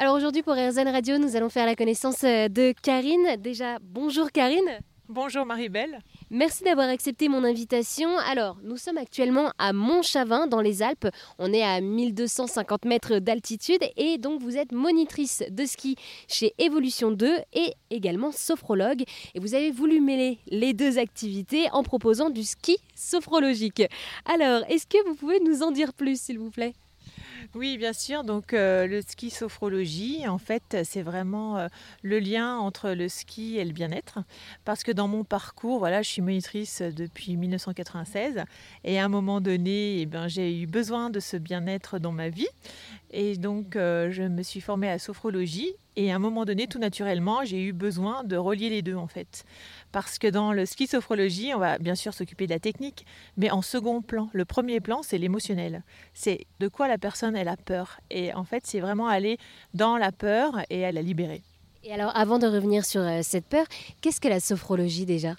Alors aujourd'hui pour RZN Radio, nous allons faire la connaissance euh, de Karine. Déjà, bonjour Karine. Bonjour Marie-Belle. Merci d'avoir accepté mon invitation. Alors, nous sommes actuellement à Montchavin dans les Alpes. On est à 1250 mètres d'altitude et donc vous êtes monitrice de ski chez Evolution 2 et également sophrologue. Et vous avez voulu mêler les deux activités en proposant du ski sophrologique. Alors, est-ce que vous pouvez nous en dire plus s'il vous plaît? Oui, bien sûr. Donc euh, le ski sophrologie, en fait, c'est vraiment euh, le lien entre le ski et le bien-être. Parce que dans mon parcours, voilà, je suis monitrice depuis 1996 et à un moment donné, eh ben, j'ai eu besoin de ce bien-être dans ma vie. Et donc, euh, je me suis formée à sophrologie. Et à un moment donné, tout naturellement, j'ai eu besoin de relier les deux, en fait. Parce que dans le ski sophrologie, on va bien sûr s'occuper de la technique, mais en second plan. Le premier plan, c'est l'émotionnel. C'est de quoi la personne, elle a peur. Et en fait, c'est vraiment aller dans la peur et à la libérer. Et alors, avant de revenir sur euh, cette peur, qu'est-ce que la sophrologie déjà?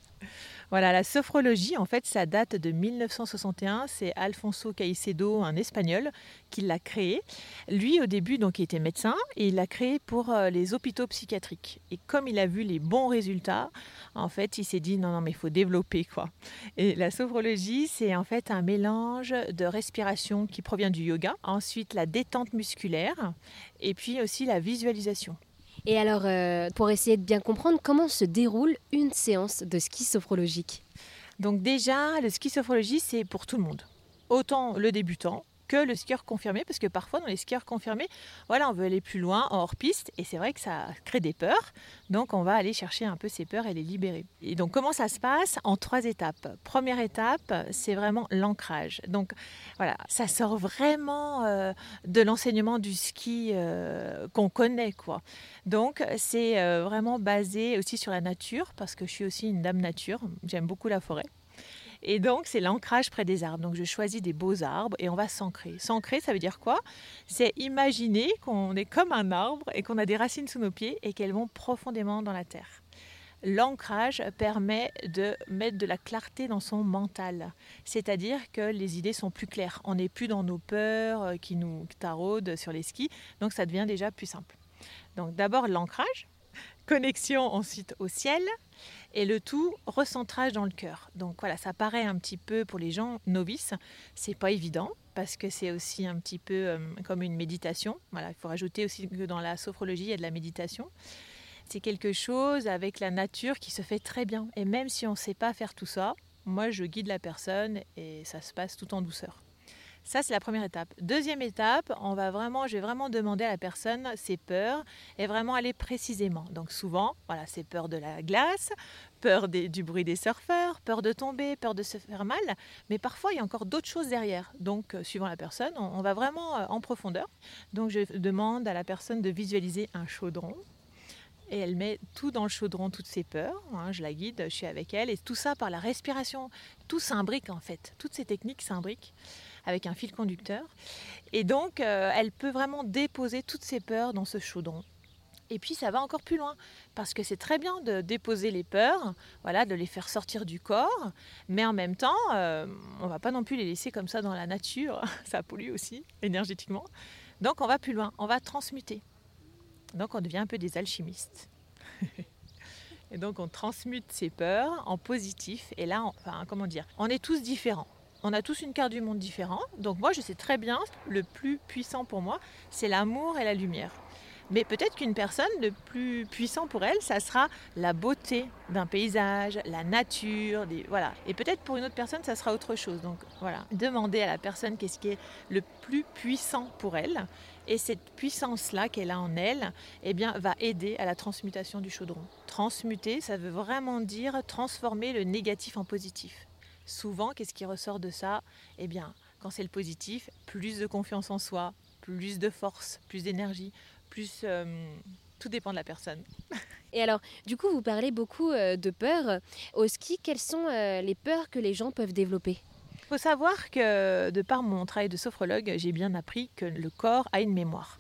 Voilà, la sophrologie, en fait, ça date de 1961. C'est Alfonso Caicedo, un Espagnol, qui l'a créé. Lui, au début, donc, il était médecin et il l'a créé pour euh, les hôpitaux psychiatriques. Et comme il a vu les bons résultats, en fait, il s'est dit non, non, mais il faut développer quoi. Et la sophrologie, c'est en fait un mélange de respiration qui provient du yoga, ensuite la détente musculaire et puis aussi la visualisation. Et alors, euh, pour essayer de bien comprendre, comment se déroule une séance de ski sophrologique Donc déjà, le ski sophrologie, c'est pour tout le monde. Autant le débutant que le skieur confirmé, parce que parfois dans les skieurs confirmés, voilà, on veut aller plus loin, hors piste, et c'est vrai que ça crée des peurs, donc on va aller chercher un peu ces peurs et les libérer. Et donc comment ça se passe? En trois étapes. Première étape, c'est vraiment l'ancrage. Donc voilà, ça sort vraiment euh, de l'enseignement du ski euh, qu'on connaît, quoi. Donc c'est euh, vraiment basé aussi sur la nature, parce que je suis aussi une dame nature, j'aime beaucoup la forêt. Et donc, c'est l'ancrage près des arbres. Donc, je choisis des beaux arbres et on va s'ancrer. S'ancrer, ça veut dire quoi? C'est imaginer qu'on est comme un arbre et qu'on a des racines sous nos pieds et qu'elles vont profondément dans la terre. L'ancrage permet de mettre de la clarté dans son mental, c'est-à-dire que les idées sont plus claires. On n'est plus dans nos peurs euh, qui nous taraudent sur les skis, donc ça devient déjà plus simple. Donc d'abord l'ancrage, connexion ensuite au ciel, et le tout recentrage dans le cœur. Donc voilà, ça paraît un petit peu pour les gens novices, c'est pas évident parce que c'est aussi un petit peu euh, comme une méditation. Voilà, il faut rajouter aussi que dans la sophrologie, il y a de la méditation. C'est quelque chose avec la nature qui se fait très bien. Et même si on ne sait pas faire tout ça, moi je guide la personne et ça se passe tout en douceur. Ça, c'est la première étape. Deuxième étape, on va vraiment, je vais vraiment demander à la personne ses peurs et vraiment aller précisément. Donc souvent, voilà, c'est peur de la glace, peur du bruit des surfeurs, peur de tomber, peur de se faire mal. Mais parfois, il y a encore d'autres choses derrière. Donc, euh, suivant la personne, on, va vraiment euh, en profondeur. Donc, je demande à la personne de visualiser un chaudron et elle met tout dans le chaudron, toutes ses peurs. Hein, je la guide, je suis avec elle, et tout ça par la respiration. Tout s'imbrique en fait. Toutes ces techniques s'imbriquent avec un fil conducteur. Et donc, euh, elle peut vraiment déposer toutes ses peurs dans ce chaudron. Et puis ça va encore plus loin, parce que c'est très bien de déposer les peurs, voilà, de les faire sortir du corps, mais en même temps, euh, on va pas non plus les laisser comme ça dans la nature, ça pollue aussi énergétiquement. Donc on va plus loin, on va transmuter. Donc on devient un peu des alchimistes. et donc on transmute ces peurs en positif, et là, enfin, comment dire, on est tous différents. On a tous une carte du monde différente. Donc moi, je sais très bien, le plus puissant pour moi, c'est l'amour et la lumière. Mais peut-être qu'une personne, le plus puissant pour elle, ça sera la beauté d'un paysage, la nature, voilà. Et peut-être pour une autre personne, ça sera autre chose. Donc voilà, demander à la personne qu'est-ce qui est le plus puissant pour elle. Et cette puissance-là qu'elle a en elle, eh bien, va aider à la transmutation du chaudron. Transmuter, ça veut vraiment dire transformer le négatif en positif souvent, qu'est-ce qui ressort de ça? Eh bien, quand c'est le positif, plus de confiance en soi, plus de force, plus d'énergie, plus... Euh, tout dépend de la personne. Et alors, du coup, vous parlez beaucoup euh, de peur. Au ski, quelles sont euh, les peurs que les gens peuvent développer? Il faut savoir que, de par mon travail de sophrologue, j'ai bien appris que le corps a une mémoire.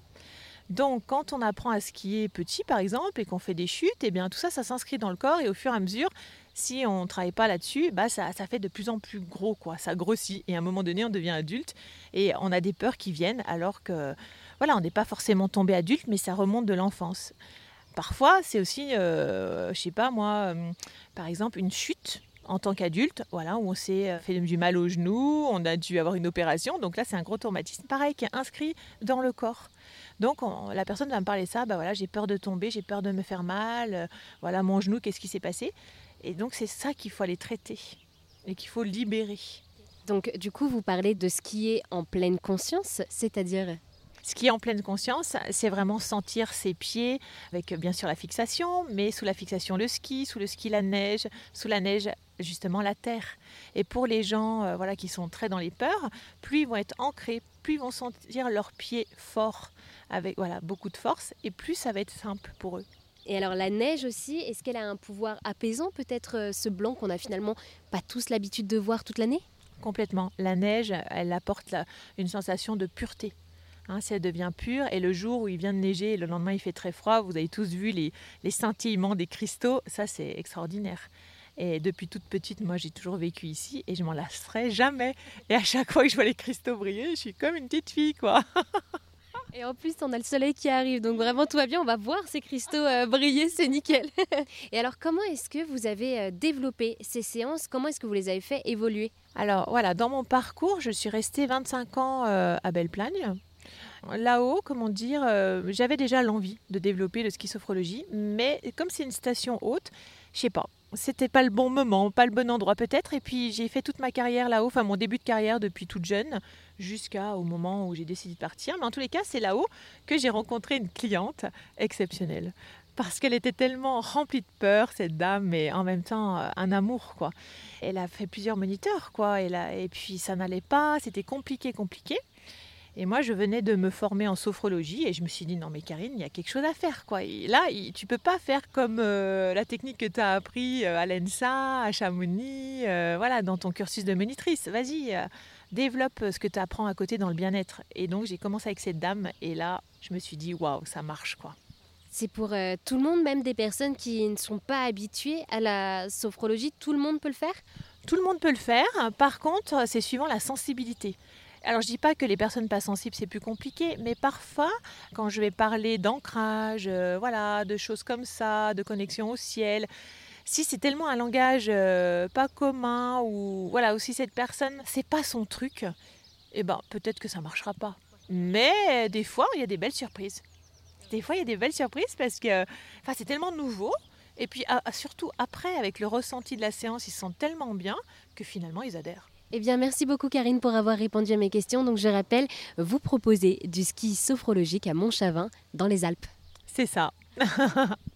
Donc, quand on apprend à skier petit, par exemple, et qu'on fait des chutes, eh bien, tout ça, ça s'inscrit dans le corps et au fur et à mesure, si on ne travaille pas là-dessus, bah ça, ça, fait de plus en plus gros, quoi. Ça grossit et à un moment donné, on devient adulte et on a des peurs qui viennent alors que voilà, on n'est pas forcément tombé adulte, mais ça remonte de l'enfance. Parfois, c'est aussi, euh, je sais pas moi, euh, par exemple, une chute en tant qu'adulte, voilà, où on s'est euh, fait du mal au genou, on a dû avoir une opération. Donc là, c'est un gros traumatisme, pareil, qui est inscrit dans le corps. Donc la personne va me parler ça, bah voilà, j'ai peur de tomber, j'ai peur de me faire mal, euh, voilà mon genou, qu'est-ce qui s'est passé? Et donc c'est ça qu'il faut aller traiter et qu'il faut libérer. Donc du coup, vous parlez de ce qui est en pleine conscience, c'est-à-dire ce qui est en pleine conscience, c'est vraiment sentir ses pieds avec bien sûr la fixation, mais sous la fixation le ski, sous le ski la neige, sous la neige justement la terre. Et pour les gens euh, voilà, qui sont très dans les peurs, plus ils vont être ancrés, plus ils vont sentir leurs pieds forts, avec voilà, beaucoup de force, et plus ça va être simple pour eux. Et alors la neige aussi, est-ce qu'elle a un pouvoir apaisant peut-être euh, ce blanc qu'on a finalement pas tous l'habitude de voir toute l'année? Complètement. La neige, elle apporte une sensation de pureté. Hein, si elle devient pure, et le jour où il vient de neiger et le lendemain il fait très froid, vous avez tous vu les, les scintillements des cristaux, ça c'est extraordinaire. Et depuis toute petite, moi j'ai toujours vécu ici et je m'en lasserai jamais. Et à chaque fois que je vois les cristaux briller, je suis comme une petite fille quoi. Et en plus, on a le soleil qui arrive, donc vraiment tout va bien. On va voir ces cristaux euh, briller, c'est nickel. Et alors, comment est-ce que vous avez euh, développé ces séances? Comment est-ce que vous les avez fait évoluer? Alors voilà, dans mon parcours, je suis restée 25 ans euh, à Belle-Plagne. Là-haut, comment dire, euh, j'avais déjà l'envie de développer le ski sophrologie, mais comme c'est une station haute, je sais pas, c'était pas le bon moment, pas le bon endroit peut-être. Et puis j'ai fait toute ma carrière là-haut, enfin mon début de carrière depuis toute jeune, jusqu'au moment où j'ai décidé de partir. Mais en tous les cas, c'est là-haut que j'ai rencontré une cliente exceptionnelle. Parce qu'elle était tellement remplie de peur, cette dame, mais en même temps euh, un amour, quoi. Elle a fait plusieurs moniteurs, quoi. Et, et puis ça n'allait pas, c'était compliqué, compliqué. Et moi, je venais de me former en sophrologie et je me suis dit, non mais Karine, il y a quelque chose à faire. quoi. Et là, tu peux pas faire comme euh, la technique que tu as appris euh, à l'ENSA, à Chamonix, euh, voilà, dans ton cursus de monitrice. Vas-y, développe ce que tu apprends à côté dans le bien-être. Et donc, j'ai commencé avec cette dame et là, je me suis dit, waouh, ça marche quoi. C'est pour tout le monde, même des personnes qui ne sont pas habituées à la sophrologie, tout le monde peut le faire? Tout le monde peut le faire. Par contre, c'est suivant la sensibilité. Alors je dis pas que les personnes pas sensibles c'est plus compliqué, mais parfois quand je vais parler d'ancrage, euh, voilà, de choses comme ça, de connexion au ciel, si c'est tellement un langage euh, pas commun ou voilà, aussi cette personne c'est pas son truc, eh ben peut-être que ça marchera pas. Mais des fois il y a des belles surprises. Des fois il y a des belles surprises parce que enfin c'est tellement nouveau. Et puis surtout après, avec le ressenti de la séance, ils se sentent tellement bien que finalement ils adhèrent. Eh bien, merci beaucoup Karine pour avoir répondu à mes questions. Donc, je rappelle, vous proposez du ski sophrologique à Montchavin, dans les Alpes. C'est ça.